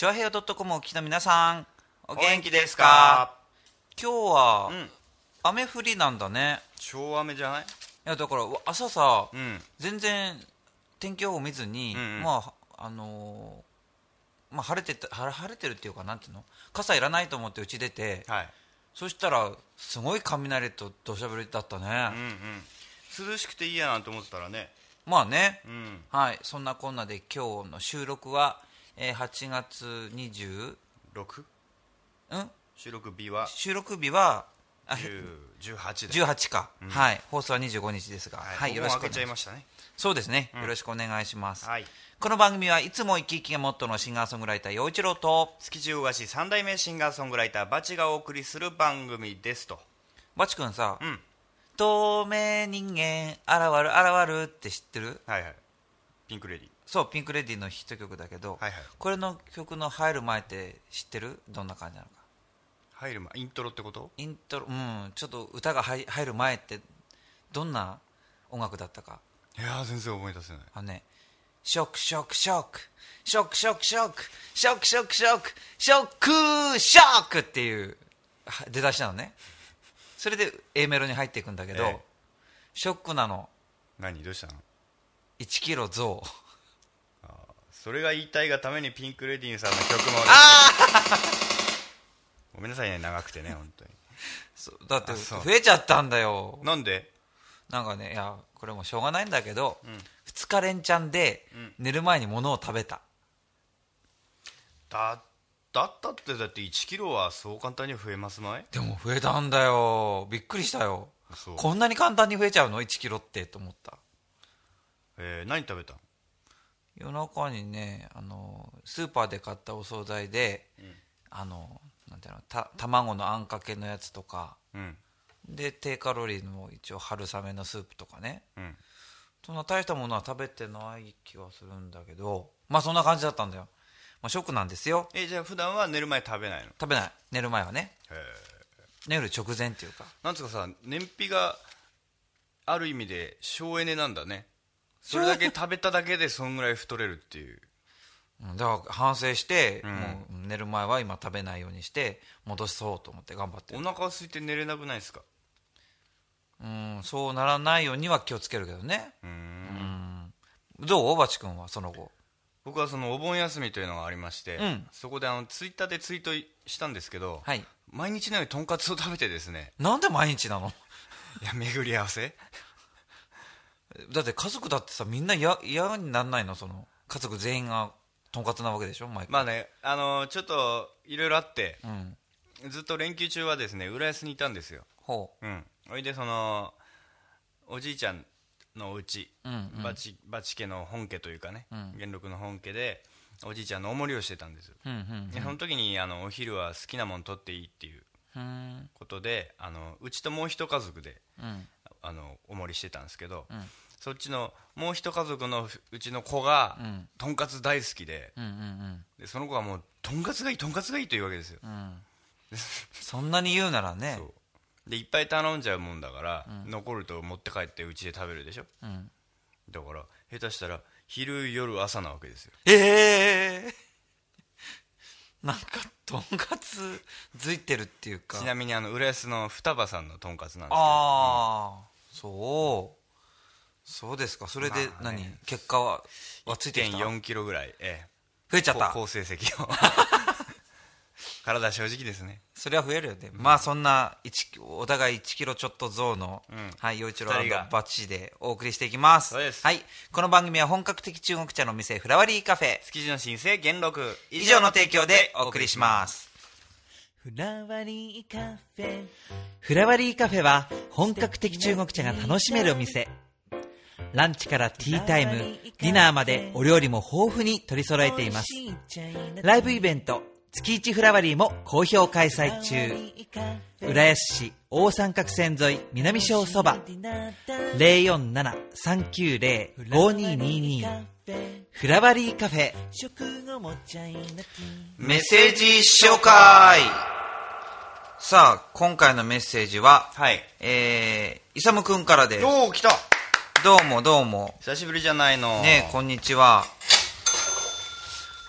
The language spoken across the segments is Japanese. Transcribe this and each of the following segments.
チュアヘア .com をお聞きの皆さん、お元気ですか？今日は、うん。雨降りなんだね。超雨じゃない？いや、だから、朝さ、うん。全然天気予報見ずに、うんうん。まあ、あのーまあ、晴れてた晴れ晴れてるっていうかなんていうの？傘いらないと思って家出てはい。そしたらすごい雷と土砂降りだったね、うんうん。涼しくていいやなと思ってたらね。まあね。うん。はい。そんなこんなで今日の収録は、えー8月20 6うん？収録日は？収録日はあ10 18で18か、はい。放送は25日ですが。ははいい、よよろしくお願いしまますね。そうですね、よろしくお願いします、はい。この番組はいつも生き生きがモットーのシンガーソングライター陽一郎と築地大菓子三代目シンガーソングライターバチがお送りする番組ですと。バチ君さ、うん。透明人間現る現るって知ってる？はいはい。ピンクレディそうピンク・レディーのヒット曲だけど、はいはい。これの曲の入る前って知ってる？どんな感じなのか。入る前イントロってこと？イントロうん。ちょっと歌が入入る前ってどんな音楽だったか。いやー全然思い出せない。あのねショックショックショック。ショックショックショック。ショックショックショック。ショックショックっていうは出だしなのね。それで A メロに入っていくんだけど、ええ。ショックなの。何？どうしたの？1キロ増それが言いたいがためにピンク・レディーさんの曲もごめんなさいね長くてね本当に。そうだって増えちゃったんだよ。なんで？なんかねいやこれもしょうがないんだけど、2日連チャンで寝る前に物を食べた、だだったってだって1キロはそう簡単に増えますまい？でも増えたんだよ。びっくりしたよ。こんなに簡単に増えちゃうの？1キロってと思った。えー何食べた？ん夜中にねあのスーパーで買ったお惣菜で、あのなんていうのた卵のあんかけのやつとか。うん。で低カロリーの一応春雨のスープとかね。うん。そんな大したものは食べてない気がするんだけどまあそんな感じだったんだよ、まあ、ショックなんですよ。えじゃあ普段は寝る前食べないの？食べない。寝る前はね。へ寝る直前っていうか。なんつうかさ燃費がある意味で省エネなんだねそれだけ食べただけでそんぐらい太れるっていう。うんだから反省して、ん。もう寝る前は今食べないようにして戻そうと思って頑張ってお腹空いて寝れなくないですか？うんそうならないようには気をつけるけどね。うーん。うん。どう？バチ君はその後。僕はそのお盆休みというのがありまして、うん。そこであのツイッターでツイートしたんですけど、はい。毎日のようにとんかつを食べてですね。なんで毎日なの？いや巡り合わせ？だって家族だってさみんな嫌嫌になんないの？その家族全員がとんかつなわけでしょ？毎回。まあねあのちょっといろいろあってうん。ずっと連休中はですね浦安にいたんですよ。ほう。ん。おいでそのおじいちゃんのお家、ううんうん。バチバチ家の本家というかね、うん。元禄の本家でおじいちゃんのお守りをしてたんですよ、うんうん。でその時にあのお昼は好きなもん取っていいっていううん。ことであのうちともう一家族でうんあのお守りしてたんですけど、うん。そっちのもう一家族のうちの子が、うん。とんかつ大好きでうんうんでその子がもうとんかつがいいとんかつがいいというわけですよ、うん。うんそんなに言うならね。でいっぱい頼んじゃうもんだから、残ると持って帰ってうちで食べるでしょ。うん。だから下手したら昼夜朝なわけですよ。ええ なんかとんかつづいてるっていうか。ちなみにあの浦安の双葉さんのとんかつなんですけど。ああ、そう。そうですか。それでまあね。何、結果ははついてきた？増1.4キロぐらい、ええ。ちゃった？え好成績を。体正直ですね。それは増えるよね、まあそんな1お互い1キロちょっと増の、うん。はい陽一郎バッチでお送りしていきます。はい。この番組は本格的中国茶の店フラワリーカフェ。築地の新生元禄。以上の提供でお送りしますフラワリーカフェ。フラワリーカフェは本格的中国茶が楽しめるお店。ランチからティータイムディナーまでお料理も豊富に取り揃えています。ライブイベント月一フラワリーも好評開催中。浦安市大三角線沿い南小そば。047-390-5222フラワリーカフェ。メッセージ紹介。さあ今回のメッセージははい。えー、イサムくんからです。おお来た。どうもどうも。久しぶりじゃないの。ねこんにちは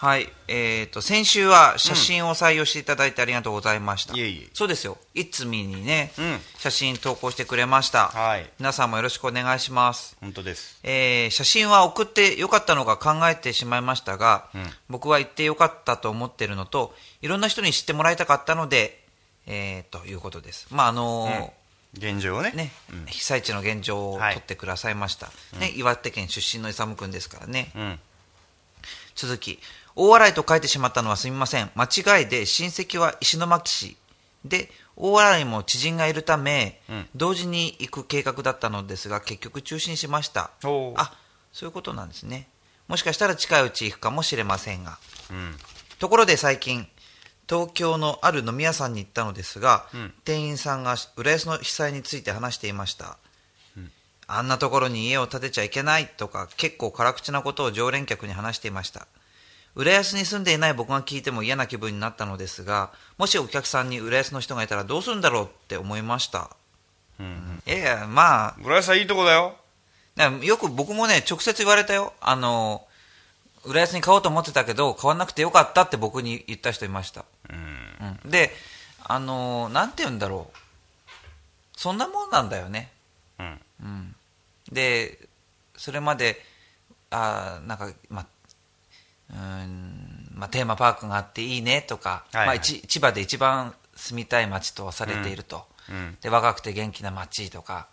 はい、えっ、と、先週は写真を採用していただいてありがとうございました。いえいえそうですよ。いつみにね、うん写真投稿してくれました。はい皆さんもよろしくお願いします。本当ですえー写真は送ってよかったのか考えてしまいましたが、うん僕は言ってよかったと思ってるのと、いろんな人に知ってもらいたかったので、えーということです。まあ、あのー現状をねね、うん被災地の現状をはい撮ってくださいました。ね、岩手県出身の勇君ですからね。うん続き、大笑いと書いてしまったのはすみません。間違いで親戚は石巻市で、大笑いも知人がいるため、うん同時に行く計画だったのですが、結局中止にしました。あ、そういうことなんですね。もしかしたら近いうち行くかもしれませんが。うんところで最近、東京のある飲み屋さんに行ったのですが、うん店員さんが浦安の被災について話していました。あんなところに家を建てちゃいけないとか、結構辛口なことを常連客に話していました。浦安に住んでいない僕が聞いても嫌な気分になったのですが、もしお客さんに浦安の人がいたらどうするんだろうって思いました。うんいやまあ、浦安はいいとこだよよく僕もね、直接言われたよ。あの、浦安に買おうと思ってたけど、買わなくてよかったって僕に言った人いました。うんうん、で、あの、なんて言うんだろう。そんなもんなんだよね。うんうん。で、それまで、あーなんか、まあ、うーん、まあ、テーマパークがあっていいねとか、はいはい。まあ、一千葉で一番住みたい街とされていると。うんで若くて元気な街とか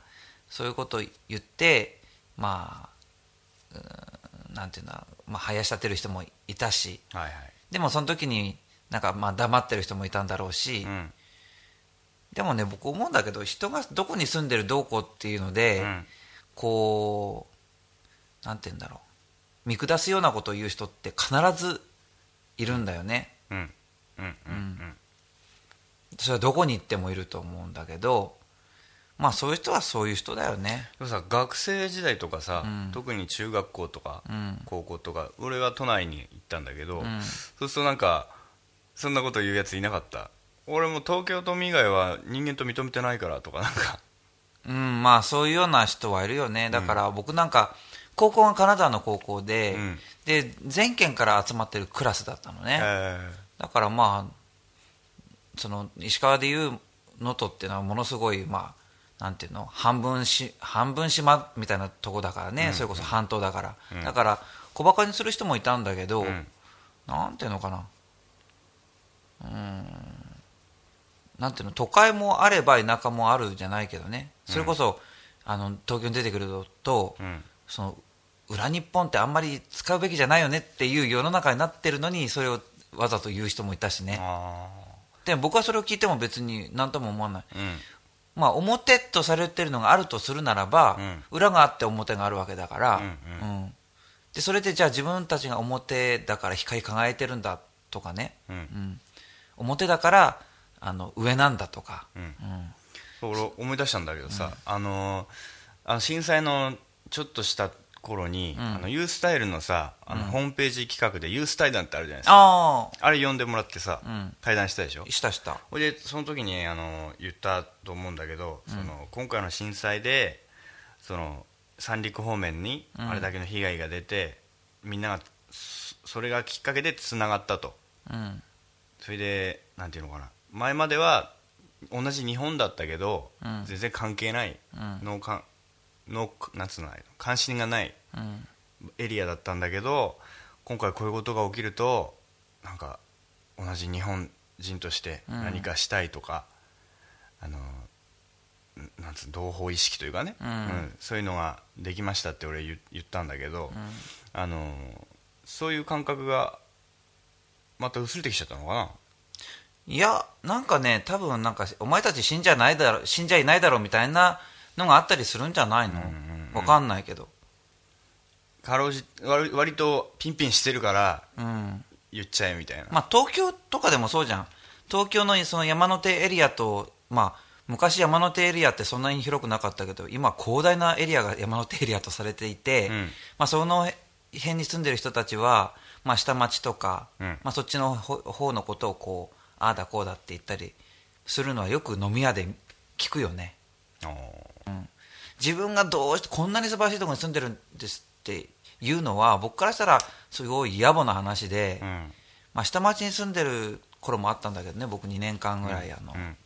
そういうことを言ってまあうーんなんていうのまあ林立てる人もいたしはいはい。でもその時になんかまあ黙ってる人もいたんだろうし、うん。でもね僕思うんだけど人がどこに住んでるどうこうっていうので、うん。こうなんていうんだろう見下すようなことを言う人って必ずいるんだよね、うん。うん。うん。うん。それはどこに行ってもいると思うんだけどまあそういう人はそういう人だよね。でもさ学生時代とかさ、うん。特に中学校とか、うん。高校とか俺は都内に行ったんだけど、ん。そうするとなんかそんなこと言うやついなかった。俺も東京都民以外は人間と認めてないからとかなんか。うん、まあそういうような人はいるよね。だから僕なんか、高校が金沢の高校で、うんで、全県から集まってるクラスだったのね。えだからまあ、その、石川でいう能登っていうのはものすごい、まあ、なんていうの？半分し、半分島みたいなとこだからね。それこそ半島だから。うんだから、小馬鹿にする人もいたんだけど、うんなんていうのかな？うん。なんていうの、都会もあれば田舎もあるじゃないけどね。それこそ、あの、東京に出てくると、うんその、裏日本ってあんまり使うべきじゃないよねっていう世の中になってるのに、それをわざと言う人もいたしね。あでも僕はそれを聞いても別に何とも思わない。ーうん。まあ、表とされてるのがあるとするならば、うん。裏があって表があるわけだから、うんうん。でそれでじゃあ自分たちが表だから光り輝いてるんだとかね、うん。うん。表だからあの上なんだとか、俺思い出したんだけどさ、あのーあの震災のちょっとした頃に、ん。あのユースタイルのさあの、ホームページ企画でユース対談ってあるじゃないですか。ああれ呼んでもらってさ、うん。対談したでしょ？あしたした。ほいでその時にあの言ったと思うんだけど、その今回の震災でその三陸方面にうん。あれだけの被害が出て、みんながそそれがきっかけでつながったと。うん。それでなんていうのかな。前までは同じ日本だったけど、うん。全然関係ない、うん。のかのなんつうの関心がないうん。エリアだったんだけど今回こういうことが起きるとなんか同じ日本人としてうん。何かしたいとか、あのんなんつうの同胞意識というかね、うん。そういうのができましたって俺言言ったんだけど、あのそういう感覚がまた薄れてきちゃったのかな。いやなんかね多分なんかお前たち死んじゃないだろ死んじゃいないだろうみたいなのがあったりするんじゃないの、うわかんないけど。かろうじ割割とピンピンしてるからうん。言っちゃえみたいな、まあ、東京とかでもそうじゃん。東京のその山手エリアと、まあ、昔山手エリアってそんなに広くなかったけど今広大なエリアが山手エリアとされていて、うん。まあ、その辺に住んでる人たちは、まあ、下町とか、うん。まあ、そっちの方方のことをこうああだこうだって言ったりするのはよく飲み屋で聞くよねおー自分がどうしてこんなに素晴らしいところに住んでるんですっていうのは僕からしたらすごい野暮な話で、うん。まあ、下町に住んでる頃もあったんだけどね僕2年間ぐらいあの、うん。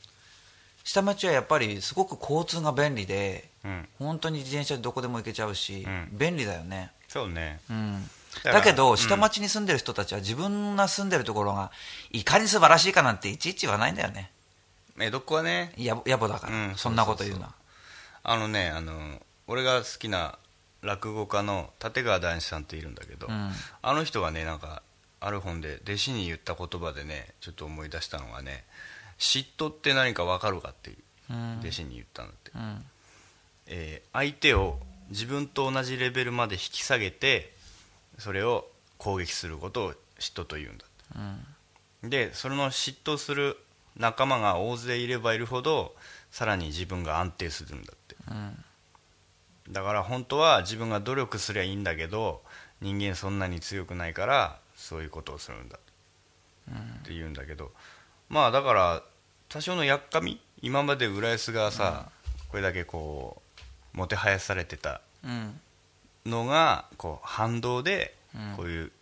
下町はやっぱりすごく交通が便利でうん。本当に自転車でどこでも行けちゃうし、うん。便利だよね、そうね。うん、だけど、うん。下町に住んでる人たちは自分が住んでるところがいかに素晴らしいかなんていちいち言わないんだよね江戸っ子はね。や野暮だから、うんそんなこと言うのはあのねあの俺が好きな落語家の立川談志さんっているんだけど、うん。あの人がねなんかある本で弟子に言った言葉でねちょっと思い出したのがね嫉妬って何か分かるかっていううん。弟子に言ったんだって、うん。えー相手を自分と同じレベルまで引き下げてそれを攻撃することを嫉妬と言うんだうん。ってでその嫉妬する仲間が大勢いればいるほどさらに自分が安定するんだって。うん。だから本当は自分が努力すりゃいいんだけど人間そんなに強くないからそういうことをするんだって言うんだけど。まあだから多少のやっかみ今まで浦安がさ、これだけこうもてはやされてたうん。のがこう反動でうん。こういう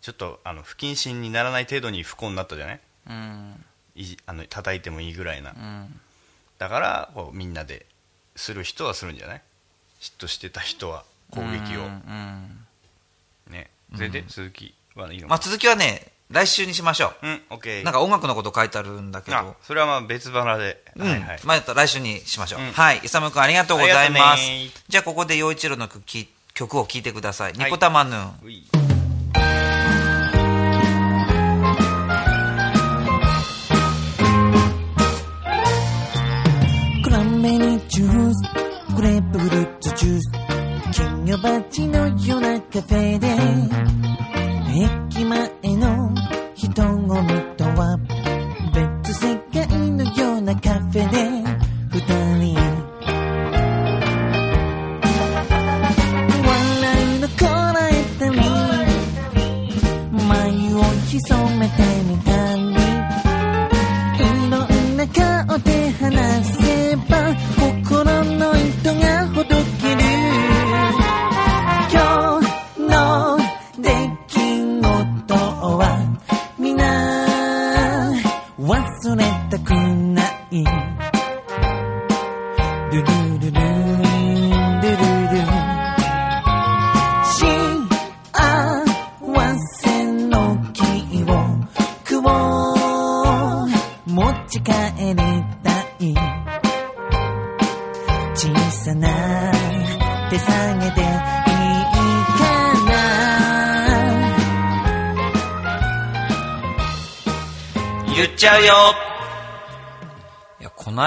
ちょっとあの不謹慎にならない程度に不幸になったじゃない？うんいじあの叩いてもいいぐらいな。うん。だからこうみんなでする人はするんじゃない？嫉妬してた人は攻撃を、うんね。それで続きはいいのまあ、続きはね来週にしましょう。んオッケーうなんか音楽のこと書いてあるんだけど。あそれはまあ別腹で、うん。はいはい。まあ、来週にしましょう、うん。はい。勇君ありがとうございます。じゃあここで陽一郎の曲を聴いてください「はい。ニコタマヌーン」金魚鉢のようなカフェで駅前の人混みとは別世界のようなカフェで。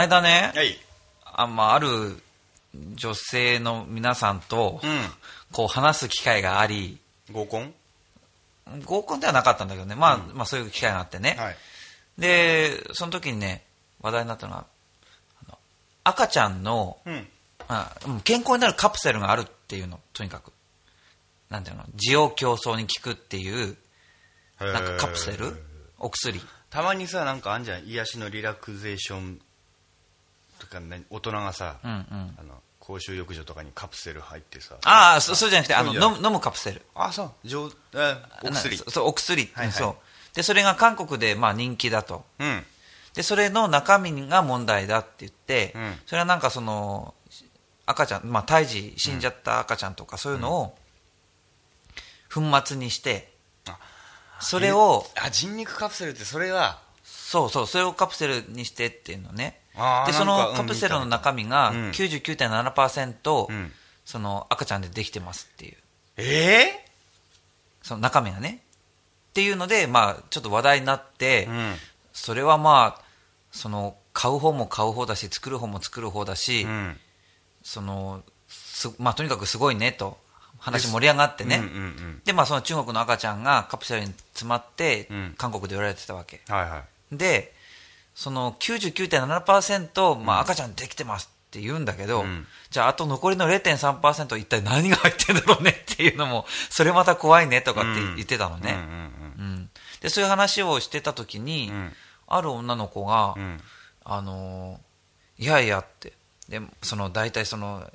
間ねはい。あ,、まあ、ある女性の皆さんとうこう話す機会がありん合コン？合コンではなかったんだけどね、まあまあそういう機会があってね、はい。でその時にね話題になったのが赤ちゃんのうん。あうん健康になるカプセルがあるっていうの。とにかく。なんていうの？需要競争に効くっていうなんかカプセル？お薬。たまにさなんかあんじゃん。癒しのリラクゼーションとか、ね、大人がさ、うんうん。あの公衆浴場とかにカプセル入ってさああそそうじゃなくてあの飲む飲むカプセル。あそう。上えお薬。なそそうお薬、はいはい。そう。でそれが韓国でまあ人気だと。うん。でそれの中身が問題だって言って、うん。それはなんかその赤ちゃん、まあ、胎児死んじゃった赤ちゃんとかそういうのを粉末にして、あそれをあ人肉カプセルってそれはそうそうそれをカプセルにしてっていうのねでそのカプセルの中身がうん。99.7%、うん。その赤ちゃんでできてますっていう。えその中身がね。っていうので、まあ、ちょっと話題になって、えうん。それはまあその買う方も買う方だし作る方も作る方だし、うん。そのすまあ、とにかくすごいねと話盛り上がってね、うんうんうん。でまあ、その中国の赤ちゃんがカプセルに詰まって、うん。韓国で売られてたわけ。はいはい。でその99.7%、まあ、赤ちゃんできてますって言うんだけど、うん。じゃああと残りの0.3%一体何が入ってんだろうねっていうのも それまた怖いねとかって言ってたのね、でそういう話をしてた時に、うん。ある女の子が、うん。うんあのーいやいやって。でその大体その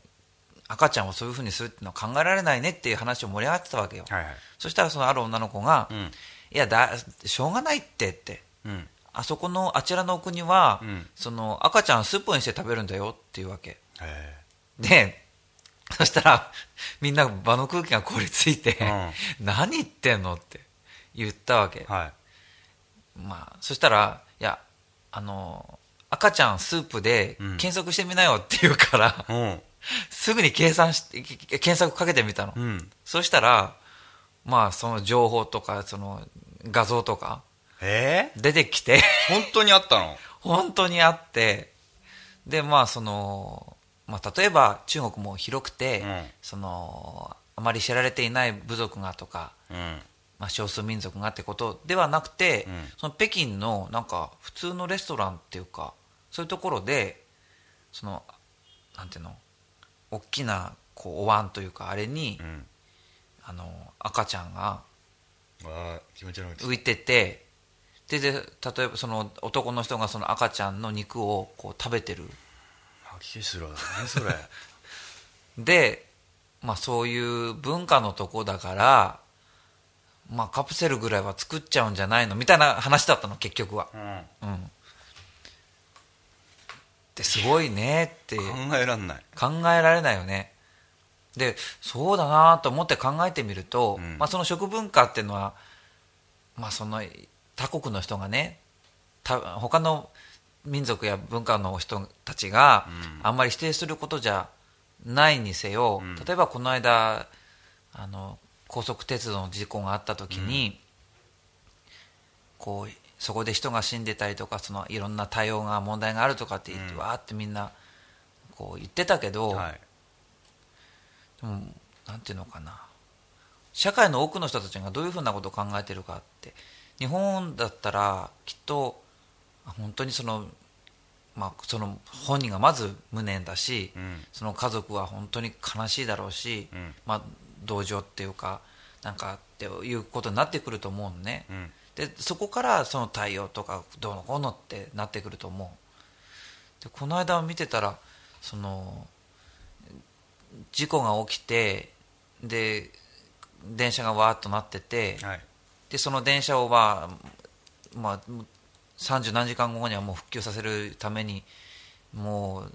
赤ちゃんをそういうふうにするっていうのは考えられないねっていう話を盛り上がってたわけよ、はいはい。そしたらそのある女の子が、うん。いやだしょうがないってって。うんあそこのあちらの国は、うん。その赤ちゃんスープにして食べるんだよっていうわけ。へでそしたらみんな場の空気が凍りついて、何言ってんのって言ったわけ。え、はい。まあ、そしたらいやあの赤ちゃんスープでうん。検索してみなよって言うから、うん。すぐに計算し検索かけてみたの、うん。そしたらまあその情報とかその画像とかえ？え出てきて。本当にあったの？本当にあって。でまあその、まあ、例えば中国も広くて、うん。そのあまり知られていない部族がとか、うん。まあ、少数民族がってことではなくて、うん。その北京のなんか普通のレストランっていうかそういうところでそのなんていうの？大きなこうお椀というかあれに、うん。あの赤ちゃんが浮いててでで例えばその男の人がその赤ちゃんの肉をこう食べてる。吐き気するわ何それ。で、まあ、そういう文化のとこだから、まあ、カプセルぐらいは作っちゃうんじゃないのみたいな話だったの結局は。うん。うん。ですごいねって。考えらんない。考えられないよね。でそうだなと思って考えてみると、うん。まあ、その食文化っていうのは、まあ、その他国の人がねた他の民族や文化の人たちがうん。あんまり否定することじゃないにせよ、うん。例えばこの間あの高速鉄道の事故があった時に、こうそこで人が死んでたりとかそのいろんな対応が問題があるとかって言って、うん。わーってみんなこう言ってたけど、はい。でもなんていうのかな。社会の多くの人たちがどういうふうなことを考えてるかって日本だったらきっとあ本当にその,、まあ、その本人がまず無念だし、うん。その家族は本当に悲しいだろうし、うん。まあ、同情っていうかなんかっていうことになってくると思うのね、うん。でそこからその対応とかどうのこうのってなってくると思う。でこの間見てたらその事故が起きてで電車がわーっとなっててはいでその電車をまあ、まあ、30何時間後にはもう復旧させるためにもう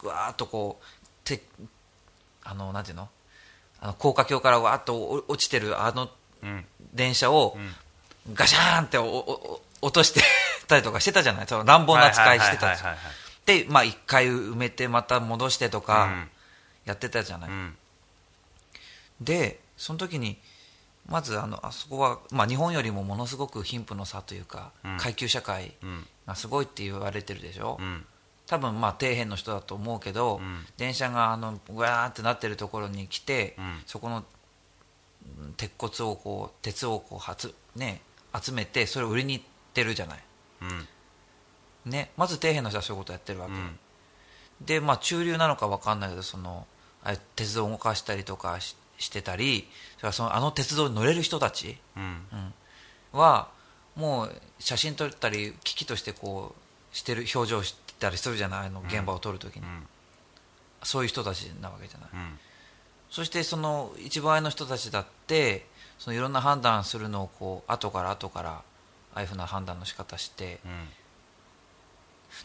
ぐわーっとこうてあのなんていうの？あの高架橋からわーっとお落ちてるあのうん電車をうん。ガシャーンっておおお落としてたりとかしてたじゃない？その乱暴な扱いしてたで、まあ、一回埋めてまた戻してとかやってたじゃない、うん。でその時にまずあのあそこは、まあ、日本よりもものすごく貧富の差というか、うん。階級社会うん。がすごいって言われてるでしょ、うん。多分まあ底辺の人だと思うけど、うん。電車があのうわーってなってるところに来て、うん。そこのうん鉄骨をこう鉄をこうはつ、ね、集めてそれを売りに行ってるじゃない、うん。ね、まず底辺の人はそういうことやってるわけ、うん。で、まあ、中流なのか分かんないけどその鉄道を動かしたりとかししてたりそれそのあの鉄道に乗れる人たちうん。はもう写真撮ったり危機としてこうしてる表情してたりするじゃないあの現場を撮るときに、うん。そういう人たちなわけじゃない、うん。そしてその一番上の人たちだってそのいろんな判断するのをこう後から後からああいうふうな判断の仕方して。うん。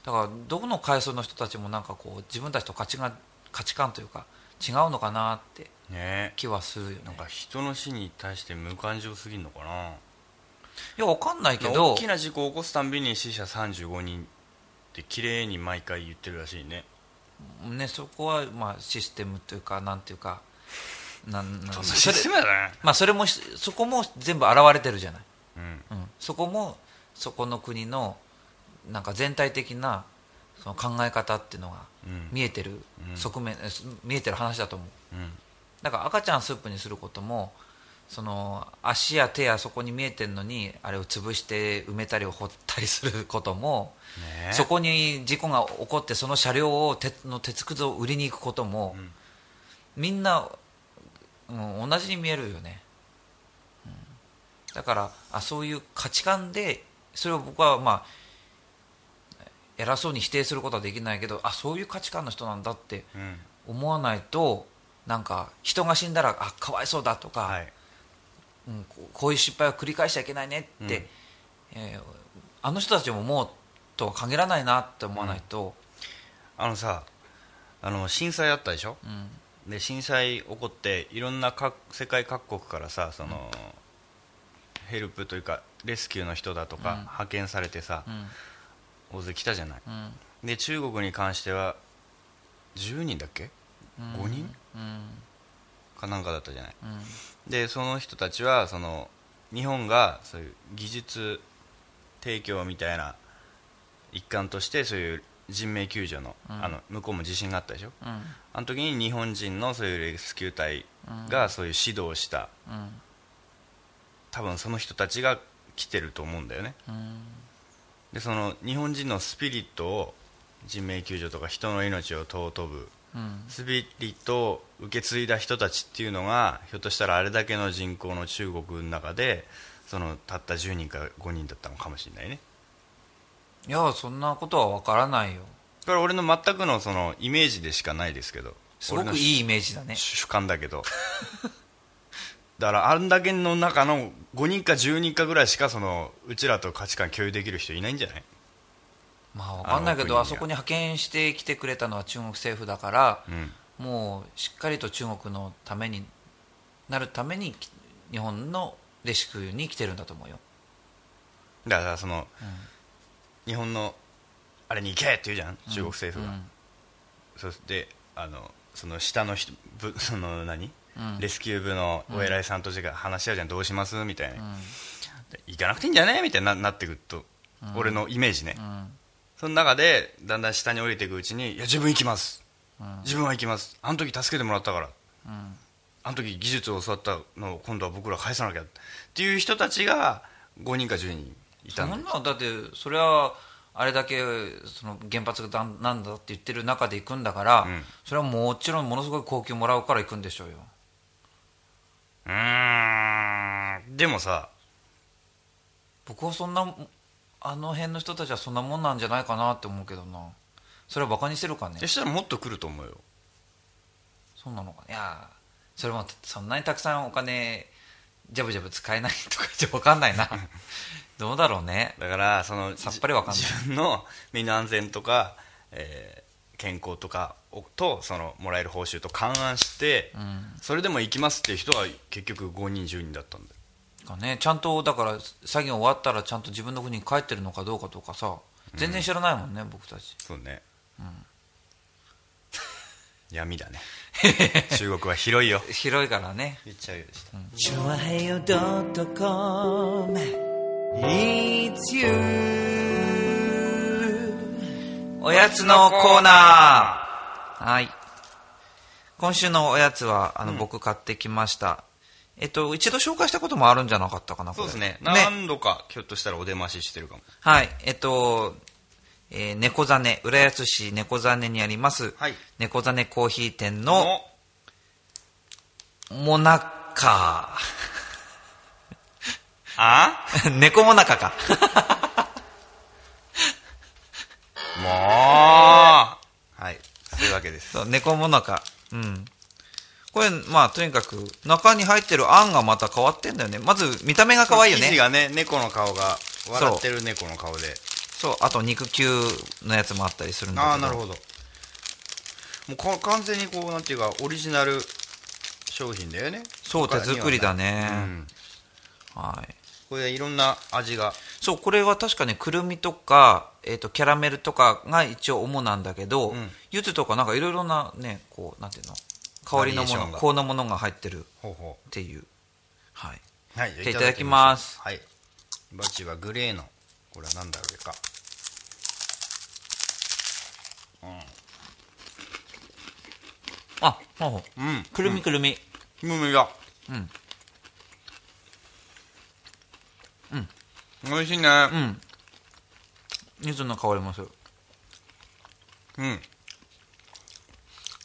だからどこの階層の人たちもなんかこう自分たちと価値が価値観というか違うのかなってね。気はする。よねなんか人の死に対して無感情すぎんのかな。いやわかんないけど。大きな事故を起こすたんびに死者35人って綺麗に毎回言ってるらしいね。ね、そこはまあシステムというかなんていうかなんなんシステれムだねまあそれもしそこも全部現れてるじゃない、うん。うん、そこもそこの国のなんか全体的なその考え方っていうのがうん。見えてるうん。側面、え見えてる話だと思う。うんだから赤ちゃんスープにすることもその足や手やそこに見えてるのにあれを潰して埋めたり掘ったりすることも、ね。そこに事故が起こってその車両を鉄の鉄くずを売りに行くことも、うん。みんな、うん、同じに見えるよね、うん。だからあそういう価値観でそれを僕はまあ偉そうに否定することはできないけどあそういう価値観の人なんだってうん。思わないとなんか人が死んだらあかわいそうだとか、はい。うん、こういう失敗を繰り返しちゃいけないねって、えーあの人たちも思うとは限らないなって思わないと、あのさあの震災あったでしょ？うん。で震災起こっていろんな各世界各国からさその、ヘルプというかレスキューの人だとか、うん。派遣されてさうん。大勢来たじゃない。うん。で中国に関しては10人だっけ？うん5人？うん。かなんかだったじゃない？うん。でその人たちはその日本がそういう技術提供みたいな一環としてそういう人命救助の,、うん。あの向こうも地震があったでしょ？うん。あの時に日本人のそういうレスキュー隊がそういう指導をしたうん。多分その人たちが来てると思うんだよね。うん。でその日本人のスピリットを人命救助とか人の命を尊ぶうんスピリットを受け継いだ人たちっていうのがひょっとしたらあれだけの人口の中国の中でそのたった10人か5人だったのかもしれないね。いやそんなことは分からないよ。これ俺の全くのそのイメージでしかないですけど。すごくいいイメージだね。主主観だけど。だからあんだけの中の5人か10人かぐらいしかそのうちらと価値観共有できる人いないんじゃない？まあ分かんないけどあそこに派遣してきてくれたのは中国政府だからうん。もうしっかりと中国のためになるためにき日本のレシキューに来てるんだと思うよ、だからその日本のあれに行けって言うじゃん？中国政府が、うん。そしてあのその下の人部 その何、うん。レスキュー部のお偉いさんとが話し合うじゃん、どうします？みたいな、うん。行かなくていいんじゃね？みたいにななってくると、俺のイメージね、うんその中でだんだん下に降りていくうちにいや自分行きます。うん。自分は行きます。あの時助けてもらったから。うん。あの時技術を教わったのを今度は僕ら返さなきゃ。っていう人たちが5人か10人いたそんなだってそれはあれだけその原発がだんなんだって言ってる中で行くんだから、うん。それはもちろんものすごい高級もらうから行くんでしょうよ。うーん。でもさ僕はそんなあの辺の人たちはそんなもんなんじゃないかなって思うけどな。それはバカにしてるかね。そしたらもっと来ると思うよ。そうなのか。ねいやそれもそんなにたくさんお金ジャブジャブ使えないとかじゃ分かんないな。どうだろうね。だからそのさっぱりわかんない。自分の身の安全とか、えー健康とかをとそのもらえる報酬と勘案して、うん。それでも行きますっていう人が結局5人10人だったんだよかね。ちゃんとだから作業終わったらちゃんと自分の国に帰ってるのかどうかとかさ全然知らないもんね、僕たち。そうね、闇だね。中国は広いよ。広いからね。言っちゃうようでした、チョアヘヨドットコム。It's you おやつのコーナー。はい。今週のおやつはあの、僕買ってきましたえっと一度紹介したこともあるんじゃなかったかなそうですね。何度かひょっとしたらお出まししてるかも。はい。えっとえー猫ザネ浦安市猫ザネにあります、はい。猫ザネコーヒー店のモナカ。あ？猫モナカか。もう。はい。そういうわけです。そう猫モナカ。うんこれまあとにかく中に入ってるあんがまた変わってんだよね。まず見た目が可愛いよね。生地がね猫の顔が笑ってる猫の顔で。そう。あと肉球のやつもあったりするんだけど。ああなるほど。もうか完全にこうなんていうかオリジナル商品だよね。そう手作りだうね、ん。はい。これいろんな味が。そうこれは確かねくるみとか、えー、とキャラメルとかが一応主なんだけど、うん。柚子とかなんかいろいろなねこうなんていうの？香りのもの香のものが入ってる。っていう。はい、うはいじゃあいただきます。はい。バチはグレーのこれは何だろうかあほうほう。うん。くるみくるみ、うん。うん。美味しいね。うん。柚子の香りもする。うん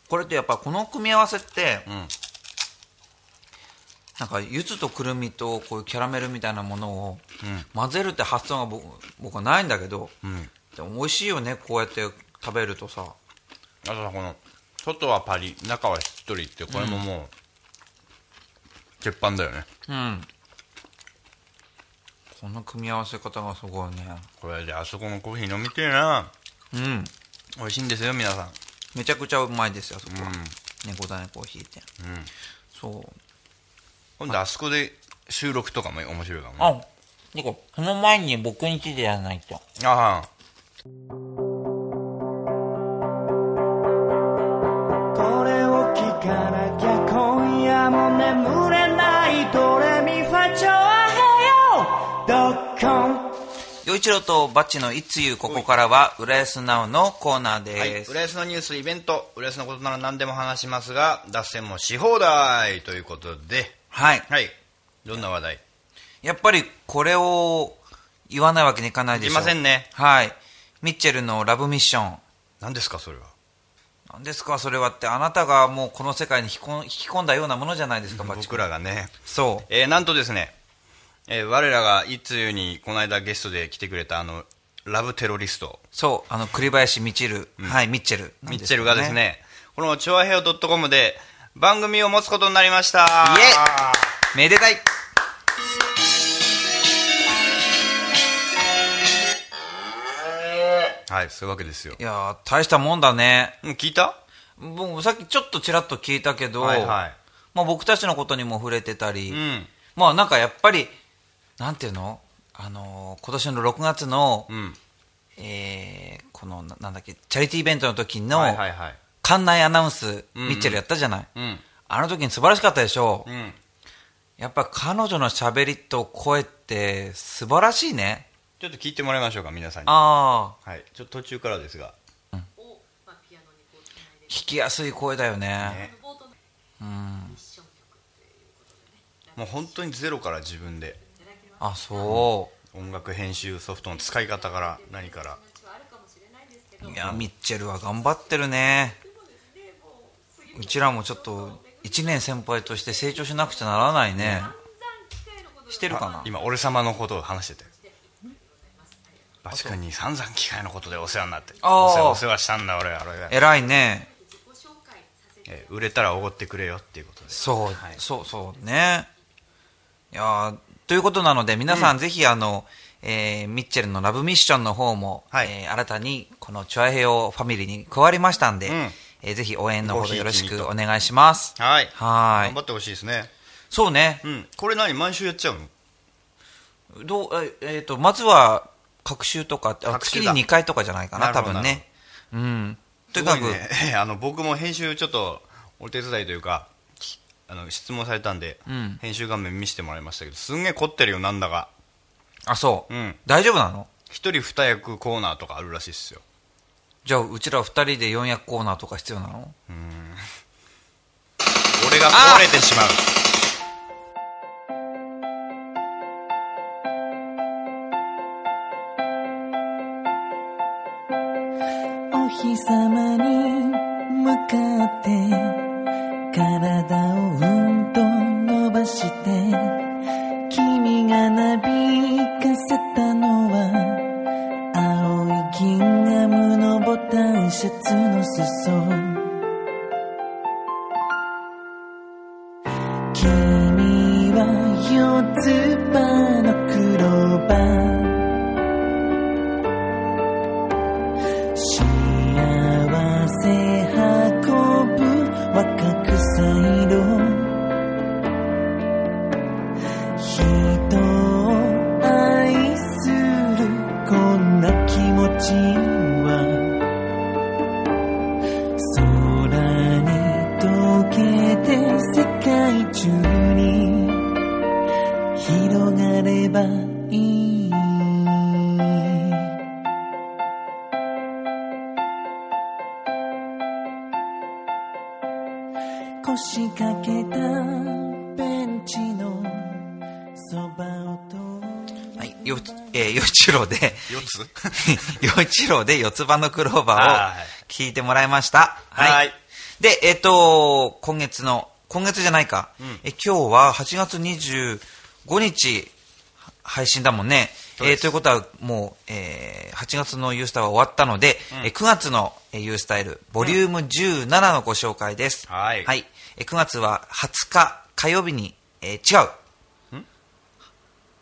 これってやっぱこの組み合わせってうんなんか柚子とくるみとこういうキャラメルみたいなものをうん。混ぜるって発想が僕僕はないんだけどうん。でも美味しいよねこうやって食べるとさ。あとさこの外はパリ中はしっとりってこれももう、鉄板だよね。うん。この組み合わせ方がすごいね。これであそこのコーヒー飲みてえな。うん。美味しいんですよ皆さんめちゃくちゃうまいですよそこは、うん。猫種コーヒーってうん。そう。今度あそこで収録とかも面白いかもね。あでこその前に僕ん家でやらないと。あ。これを聞かなきゃ今夜も眠れないドレミファチョアヘヨ。ドッコン陽一郎とバッチのいつゆここからは浦安ナウのコーナーはいです、浦安のニュースイベント。浦安のことなら何でも話しますが脱線もし放題ということで。はい。はい。どんな話題？やっぱりこれを言わないわけにいかないでしょいませんね。はい。ミッチェルのラブミッション。何ですかそれは？何ですかそれはってあなたがもうこの世界に引き込ん引き込んだようなものじゃないですかバッチ僕らがね。そう。えーなんとですね、えー我らがいつゆにこの間ゲストで来てくれたあのラブテロリスト。そうあの栗林ミチル、はいミッチェル。ミッチェルがですねこのチョアヘオ .com で番組を持つことになりました。イエめでたい。はいそういうわけですよ。いやー大したもんだね。聞いた僕さっきちょっとちらっと聞いた？けど、はいはいまあ、僕たちのことにも触れてたり、うんまあなんかやっぱりなんていうの？あのー今年の6月の、うん。えーこのななんだっけ？チャリティーイベントの時のはいはいはい。館内アナウンス、うんうん。ミッチェルやったじゃない、うん。あの時に素晴らしかったでしょ？う、うん。やっぱ彼女の喋りと声って素晴らしいね。ちょっと聞いてもらいましょうか皆さんに。ああ。はい。ちょっと途中からですが。弾きやすい声だよね。ね。うん。もう本当にゼロから自分であそ音楽編集ソフトの使い方から何から。ういやミッチェルは頑張ってるね。うちらもちょっと1年先輩として成長しなくちゃならないね。してるかな？今俺様のことを話してて。バチ君に散々機械のことでお世話になって。お世話したんだ俺は。俺が、偉いね。えー売れたらおごってくれよっていうことで。そう、はい。そうそうね。いやーということなので皆さんぜひあの、えーミッチェルのラブミッションの方も、はい。えー新たにこのチュアヘヨファミリーに加わりましたんで、うん。えーぜひ応援のほどよろしくお願いします。はいはい。頑張ってほしいですね。そうね。うん。これ何？毎週やっちゃうの？どうええーとまずは各週とかあ月に各週だ2回とかじゃないかななるほど多分ね。うん。とにかく、すごいね。あの僕も編集ちょっとお手伝いというかきあの質問されたんで、うん。編集画面見せてもらいましたけどすんげえ凝ってるよなんだか。あそう、うん。大丈夫なの？一人二役コーナーとかあるらしいですよ。じゃあうちら2人で4役コーナーとか必要なの俺が壊れてしまうで、四つよ一郎で四つ葉のクローバーをはい聞いてもらいました。はいで、えっ、と、今月の、今月じゃないか、うんえ今日は8月25日配信だもんね。えーということは、もう、えー8月のユースタは終わったので、えー9月のえーユースタイル、ボリューム17のご紹介です。はいはい。えー9月は20日火曜日に、えー違う。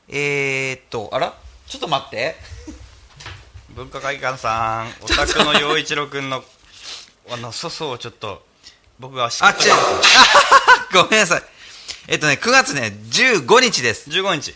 えー、っと、あら？ちょっと待って。文化会館さんお宅の陽一郎君のあの粗相をちょっと僕が仕あ、ってます。ごめんなさい。えっとね、9月ね、15日です。15日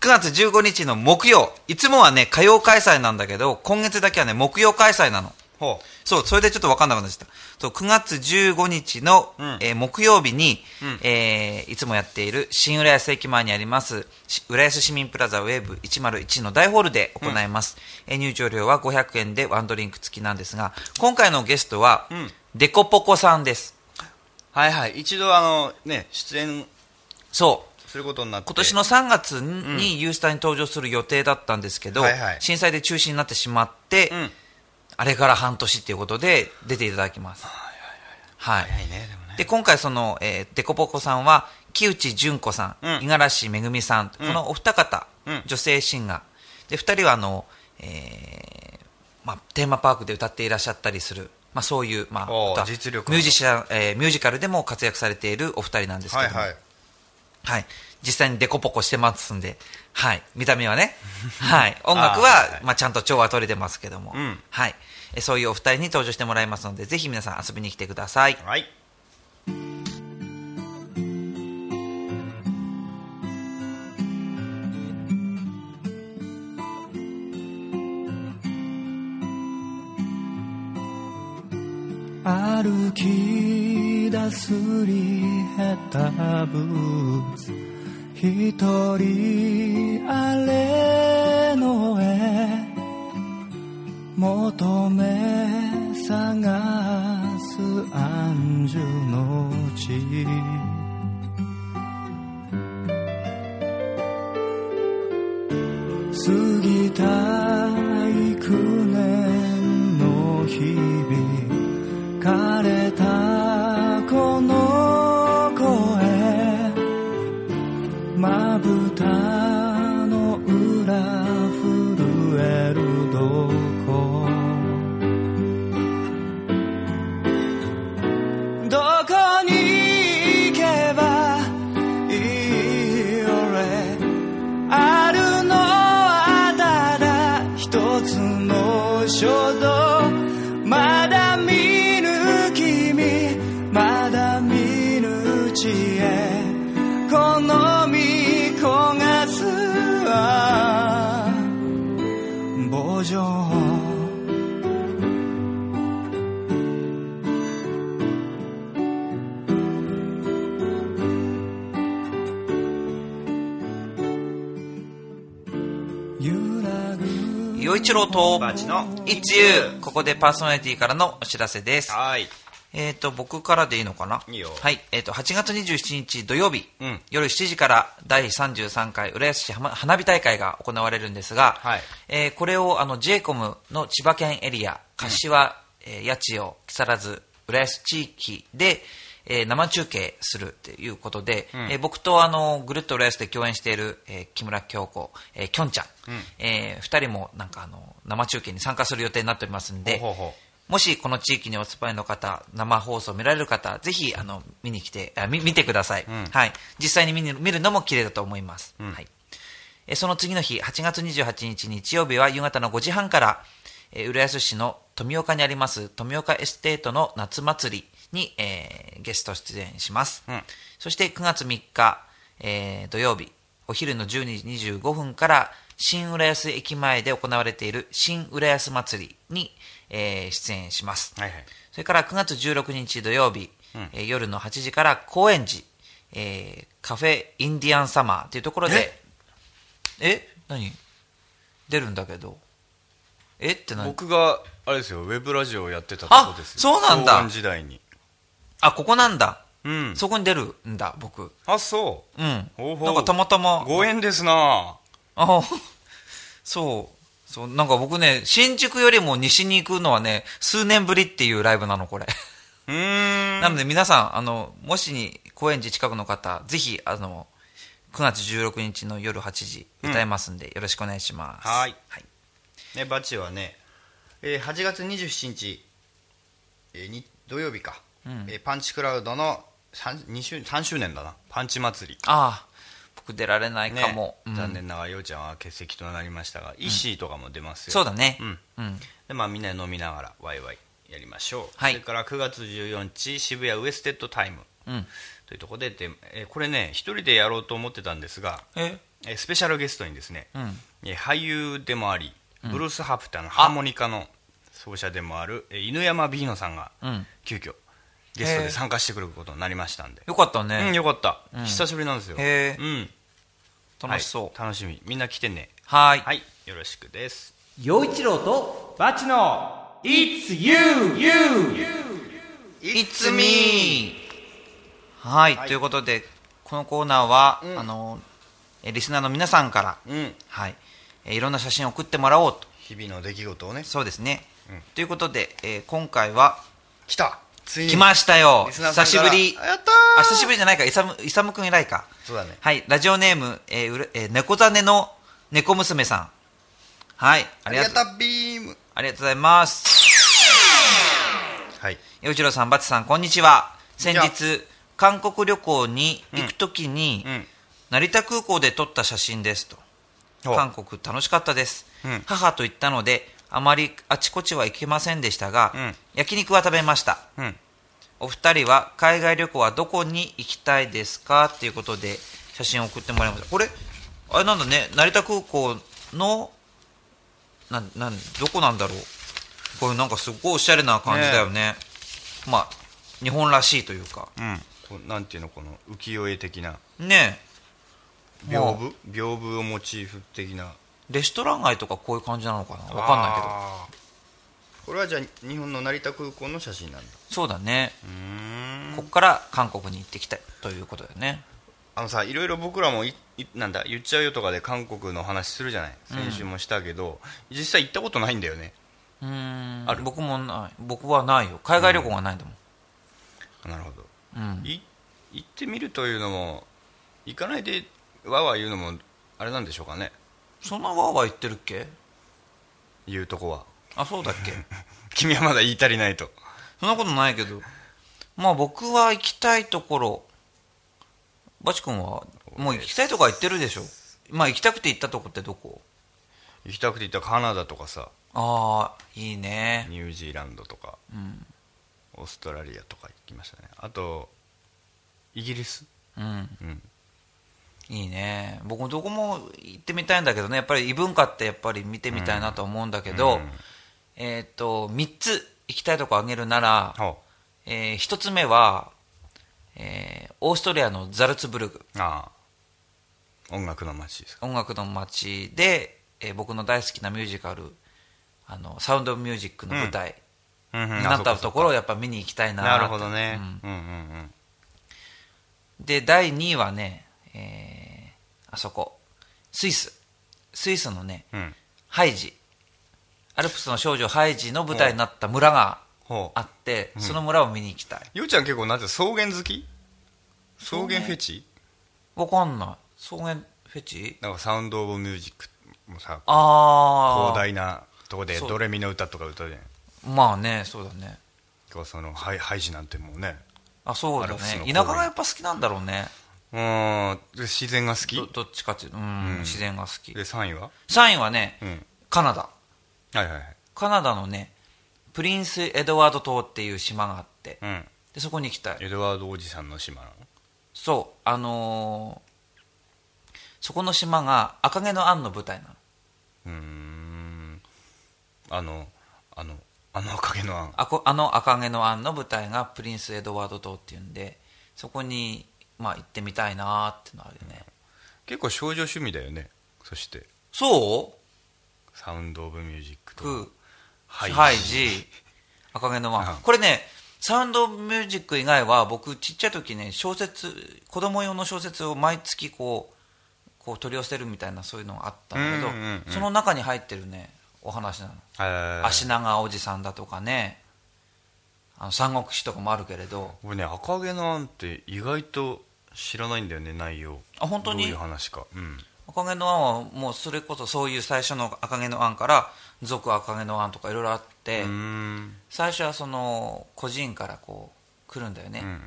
9月15日の木曜。いつもはね、火曜開催なんだけど、今月だけはね、木曜開催なの。ほそう、それでちょっと分かんなくなっちゃった。そう、9月15日の、うん。えー木曜日に、うん。えーいつもやっている新浦安駅前にあります、し浦安市民プラザウェーブ101の大ホールで行います。えー入場料は500円でワンドリンク付きなんですが、今回のゲストは、うん。デコポコさんです。うはいはい。一度あのね出演そう。することになって。今年の3月にユースターに登場する予定だったんですけど、はいはい。震災で中止になってしまって、うんあれから半年っていうことで出ていただきます。はい。早いねでもねで、今回その、えー、デコポコさんは、木内純子さん、うん五十嵐めぐみさん、このお二方、うん女性シンガー。で、二人はあの、えーまあ、テーマパークで歌っていらっしゃったりする、まあそういう、まあ、実力ミュージシャン、えーミュージカルでも活躍されているお二人なんですけども、はいはいはい。実際にデコポコしてますんで、はい。見た目はね。はい。音楽は、まあちゃんと調和取れてますけども、うんはい。えそういうお二人に登場してもらいますので、ぜひ皆さん遊びに来てください。はい歩き出すリヘタブーツ一人あれの絵求め探す安住の地。揺らぐ陽一郎と、バチの It's You! ここでパーソナリティからのお知らせです。はい。えっ、と、僕からでいいのかな？いいよ。はい。えっ、と、8月27日土曜日、うん。夜7時から第33回浦安市花花火大会が行われるんですが、はい。えーこれをあの JCOM の千葉県エリア、柏、えー八千代、木更津、浦安地域で、えー生中継するということで、うん。えー僕とあのぐるっと浦安で共演している、えー木村京子、えーきょんちゃん、うん。えー二人もなんかあの生中継に参加する予定になっておりますんで、ほうほうほもしこの地域にお住まいの方、生放送を見られる方、ぜひあの見に来てあ見見てください、うん。はい。実際に見に見るのも綺麗だと思います。うん。はい。えその次の日、8月28日日曜日は夕方の5時半から、えー浦安市の富岡にあります富岡エステートの夏祭りに、えーゲスト出演します。うん。そして9月3日、えー土曜日、お昼の12時25分から、新浦安駅前で行われている新浦安祭りに、えー出演します。うはいはい。それから9月16日土曜日、うん。えー夜の8時から高円寺、えーカフェインディアンサマーというところで、え？何？出るんだけど。え？って何？僕があれですよウェブラジオをやってたとこですよ。あそうなんだ。時代にあ、ここなんだ。うんそこに出るんだ、僕。あそうん。ほうほうなんかたまたま。ご縁ですなあ そう。そう、なんか僕ね、新宿よりも西に行くのはね、数年ぶりっていうライブなの、これ。うーん なので皆さん、あの、もしに高円寺近くの方、ぜひ、あの、9月16日の夜8時、歌いますんで、よろしくお願いします。はいねバチはね、えー8月27日、えーに土曜日か、えーパンチクラウドの 3, 2周3周年だな。パンチ祭り。ああ僕出られないねかも、うん。残念ながらようちゃんは欠席となりましたが、イッシーとかも出ますよ。そうだね。うん。うん。でまあみんなで飲みながらワイワイやりましょう、はい。それから9月14日渋谷ウエステッドタイム。うん。というところでで、えーこれね一人でやろうと思ってたんですが、え？えースペシャルゲストにですね、うん。えー俳優でもありブルース・ハープってあのハーモニカの奏者でもある、えー犬山ビーノさんがうん。急遽ゲストで参加してくることになりましたんで、よかったうん、ね、よかった、うん。久しぶりなんですよ。へーうん、楽しそう。はい楽しみ。みんな来てね。はーい。はいよろしくです。陽一郎とバチの It's you, you! It's me! はい、ということで、このコーナーは、あの、えリスナーの皆さんから、うん。はい、えいろんな写真を送ってもらおうと。日々の出来事をね。そうですね。うん。ということで、えー今回は、来たついに。来ましたよ。久しぶり。やったー。あ、久しぶりじゃないか、いさむ、いさむくん偉いか。そうだね。はい、ラジオネーム、えーうらえー猫ザネの猫娘さん。はい、ありがとう、ありがたビーム。ありがとうございます。はい。洋一郎さん、バチさん、こんにちは。先日、韓国旅行に行くときに、うん。成田空港で撮った写真ですと。お韓国楽しかったです、うん。母と行ったので、あまりあちこちは行けませんでしたが、うん焼肉は食べました。うんお二人は海外旅行はどこに行きたいですか？っていうことで写真を送ってもらいました。これ、あれなんだね、成田空港の、なん、なん、どこなんだろう。これなんかすごいおしゃれな感じだよね。まあ、日本らしいというか。うんなんていうのこの浮世絵的なねえ。屏風？屏風をモチーフ的なレストラン街とかこういう感じなのかな？わかんないけど。これはじゃあ日本の成田空港の写真なんだそうだね。うーんここから韓国に行ってきたいということだよね。あのさいろいろ僕らもいいなんだ言っちゃうよとかで韓国の話するじゃない？先週もしたけど、実際行ったことないんだよねうーんある僕もない。僕はないよ。海外旅行がないんだもん。なるほどうん。い行ってみるというのも行かないでわわ言うのもあれなんでしょうかねそんなわーわー言ってるっけ？言うとこは。あ、そうだっけ？君はまだ言い足りないと。そんなことないけど。まあ僕は行きたいところ、バチ君は、もう行きたいとこは行ってるでしょ？まあ行きたくて行ったとこってどこ？行きたくて行ったカナダとかさ。ああ、いいね。ニュージーランドとか。うん。オーストラリアとか行きましたね。あとイギリス？うん。うんいいね。僕もどこも行ってみたいんだけどね。やっぱり異文化ってやっぱり見てみたいなと思うんだけど、うん。えっ、と、3つ行きたいとこあげるなら、ほえー、1つ目は、えーオーストリアのザルツブルグ。音楽の街ですか？音楽の街で、えー僕の大好きなミュージカル、あの、サウンドミュージックの舞台うん。うんになったところをあやっぱ見に行きたいななるほどね。うん。うんうんうん。で、第2位はね、えーあそこ、スイス。スイスのね、うんハイジ。アルプスの少女ハイジの舞台になった村があって、その村を見に行きたい。ようちゃん結構なんて草原好き？草原フェチ？わかんない。草原フェチ？なんかサウンド・オブ・ミュージックもさああ。広大なとこでドレミの歌とか歌うじゃんまあね、そうだね。こうそのハイハイジなんてもうねあ、そうだね。方田舎がやっぱ好きなんだろうね。うーん。で自然が好き？どどっちかっていうと、うん、うん。自然が好き。で3位は？3位はね、うん。カナダ。はいはいはい。カナダのね、プリンス・エドワード島っていう島があって、うん。でそこに行きたい。エドワードおじさんの島なの？そう、あのーそこの島が赤毛のアンの舞台なの。うーん。あのあのあの赤毛のアン。あこあの赤毛のアンの舞台がプリンス・エドワード島っていうんで、そこに、まあ、行ってみたいなーってのあるよね。結構少女趣味だよね。そして。そう？サウンド・オブ・ミュージックとクハイハイジ、赤毛のワうん。ン。これね、サウンドミュージック以外は僕ちっちゃい時ね、小説、子供用の小説を毎月こう、こう取り寄せるみたいなそういうのがあったんだけど、うんうんうんその中に入ってるね、お話なの。えー。足長おじさんだとかね、あの三国志とかもあるけれど、俺ね赤毛のアンって意外と知らないんだよね内容。あ本当に？どういう話か。うん。赤毛のアンはもうそれこそそういう最初の赤毛のアンから続赤毛のアンとかいろいろあって、最初はその個人からこう来るんだよね、うんうん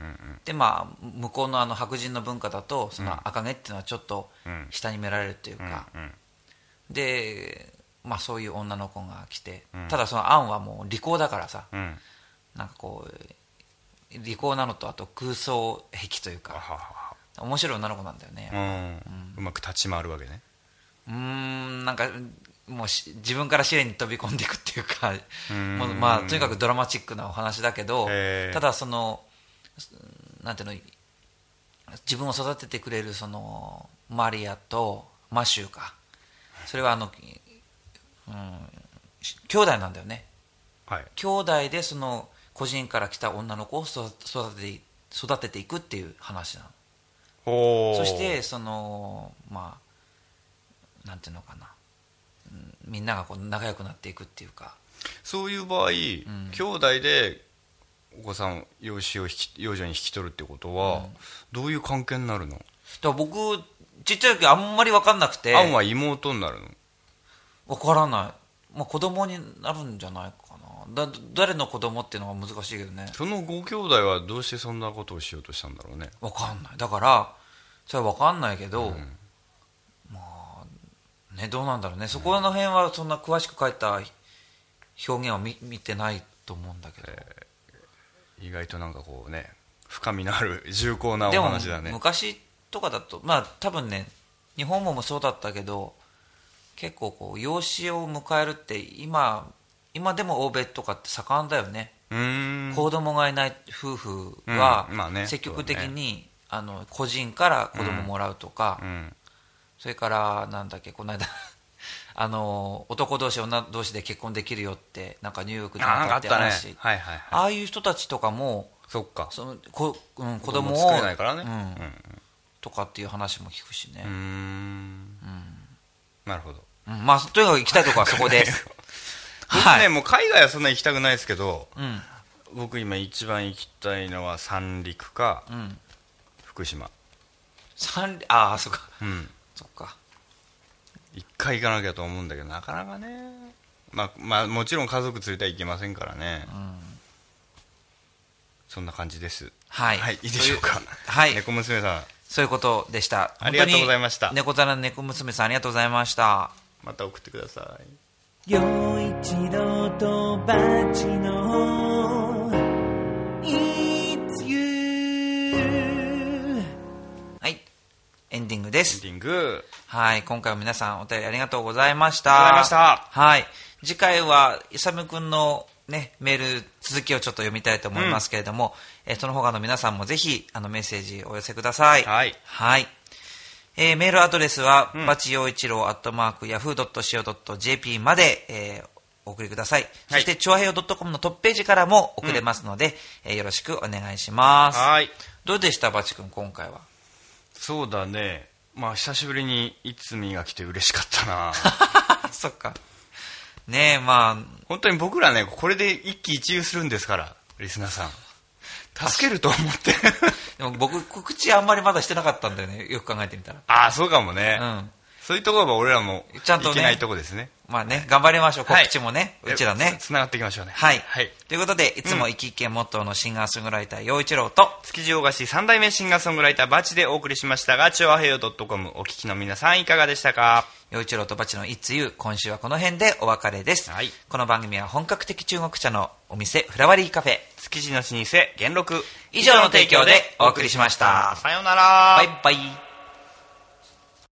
でまあ向こうのあの白人の文化だとその赤毛っていうのはちょっとうん。下に見られるっていうか、うんうん。でまあそういう女の子が来て、うん。ただそのアンはもう利口だからさうん。なんかこう利口なのとあと空想癖というかは面白い女の子なんだよね。はうん。うまく立ち回るわけね。うーんなんかもうし自分から試練に飛び込んでいくっていうかん。もうまあとにかくドラマチックなお話だけどただそのなんていうの自分を育ててくれるそのマリアとマシューか。それはあの、うん、し兄弟なんだよね。はい。兄弟でその個人から来た女の子を育育てて育てていくっていう話なの。そしてそのまあなんていうのかな、うんみんながこう仲良くなっていくっていうか。そういう場合、兄弟でお子さん養子を引き養女に引き取るってことは、どういう関係になるの？だ僕ちっちゃい時あんまり分かんなくて。アンは妹になるの？分からない、まあ、子供になるんじゃない？だ誰の子供っていうのが難しいけどね。そのご兄弟はどうしてそんなことをしようとしたんだろうね。分かんない。だからそれは分かんないけど、まあねどうなんだろうね。そこら辺はそんな詳しく書いた表現は見見てないと思うんだけど、意外となんかこうね深みのある 重厚なお話だね。昔とかだとまあ多分ね日本もそうだったけど結構こう養子を迎えるって今今でも欧米とかって盛んだよね、子供がいない夫婦は積極的に、あの個人から子供もらうとか、うん。それからなんだっけこの間 あの男同士女同士で結婚できるよってなんかニューヨークであなんかあったね。話はいはいはい。ああいう人たちとかもそっか。そのこ、うん、子子供を供作れないからね。うん。うんとかっていう話も聞くしね、うーん。なるほど。うん。まあとにかく行きたいとこはそこで 僕はい、ねもう海外はそんな行きたくないですけどうん。僕今一番行きたいのは三陸かうん。福島。三ああそっか。うん。そっか。一回行かなきゃと思うんだけどなかなかね。まあまあもちろん家族連れては行けませんからね、そんな感じです。はい。はい、いいでしょうか。はい。猫娘さん。そういうことでした。ありがとうございました。猫皿の猫娘さんありがとうございました。また送ってください陽一郎とバチの It's you はい。エンディングでエンすディング。はい。今回も皆さんお便りありがとうございました。ありがとうございました。はい。次回はイサムくんのね、メール続きをちょっと読みたいと思いますけれども、えーその他の皆さんもぜひあのメッセージお寄せください。はい。はいえーメールアドレスは、んバチ陽一郎アットマークヤフー .co.jp まで、えーお送りください。そして、チョアヘヨ .com のトップページからも送れますので、えーよろしくお願いします。はいどうでした、バチ君、今回は？そうだねまあ久しぶりにいつみが来て嬉しかったな そっか。ねえ、まあ、本当に僕らねこれで一喜一憂するんですからリスナーさん助けると思ってでも僕、告知あんまりまだしてなかったんだよね、よく考えてみたら。ああそうかもね、うん。そういうところが俺らもちゃんとねいけないとこですね。まあね、頑張りましょう、はい。告知もね、うちらね。つながっていきましょうね。はい。はい。ということで、いつも生き生きモットーのシンガーソングライター、陽一郎と、築地大菓子三代目シンガーソングライターバチでお送りしましたがチョアヘヨ .com お聞きの皆さんいかがでしたか？陽一郎とバチのいつゆ今週はこの辺でお別れです。はい。この番組は本格的中国茶のお店、フラワリーカフェ、築地の老舗元禄。以上の提供でお送りしました。さようなら。バイバイ。